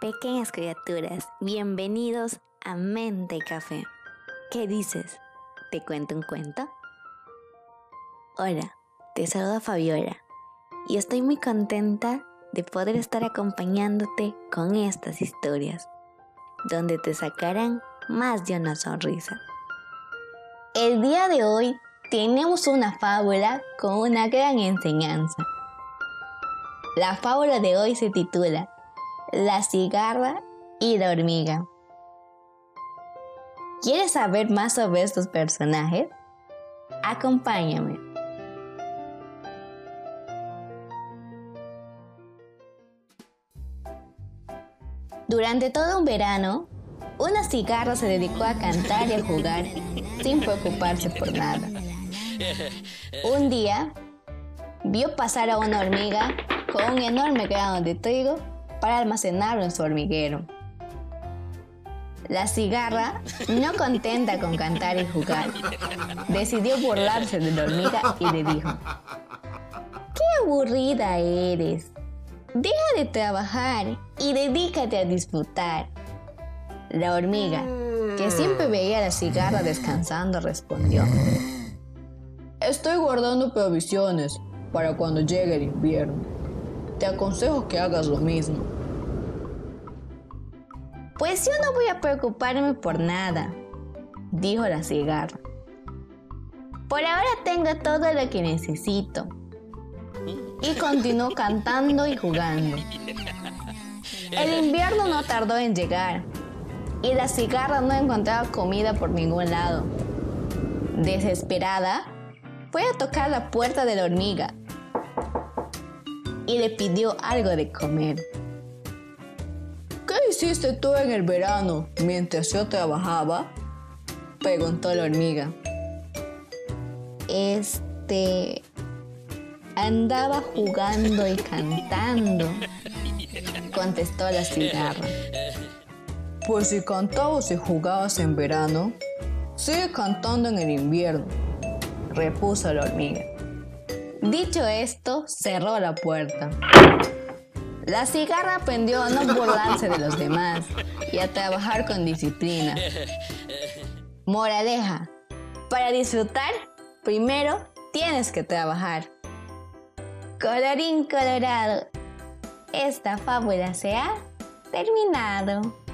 Pequeñas criaturas, bienvenidos a Mente Café. ¿Qué dices? ¿Te cuento un cuento? Hola, te saluda Fabiola y estoy muy contenta de poder estar acompañándote con estas historias, donde te sacarán más de una sonrisa. El día de hoy tenemos una fábula con una gran enseñanza. La fábula de hoy se titula La cigarra y la hormiga. ¿Quieres saber más sobre estos personajes? Acompáñame. Durante todo un verano, una cigarra se dedicó a cantar y a jugar sin preocuparse por nada. Un día, vio pasar a una hormiga con un enorme grano de trigo para almacenarlo en su hormiguero. La cigarra, no contenta con cantar y jugar, decidió burlarse de la hormiga y le dijo, ¡Qué aburrida eres! Deja de trabajar y dedícate a disfrutar. La hormiga, que siempre veía a la cigarra descansando, respondió, Estoy guardando provisiones para cuando llegue el invierno. Te aconsejo que hagas lo mismo. Pues yo no voy a preocuparme por nada, dijo la cigarra. Por ahora tengo todo lo que necesito. Y continuó cantando y jugando. El invierno no tardó en llegar y la cigarra no encontraba comida por ningún lado. Desesperada, fue a tocar la puerta de la hormiga y le pidió algo de comer. ¿Qué hiciste tú en el verano mientras yo trabajaba? Preguntó la hormiga. Este... Andaba jugando y cantando, contestó la cigarra. Pues si cantabas y jugabas en verano, sigue cantando en el invierno, repuso la hormiga. Dicho esto, cerró la puerta. La cigarra aprendió a no burlarse de los demás y a trabajar con disciplina. Moraleja, para disfrutar, primero tienes que trabajar. Colorín colorado, esta fábula se ha terminado.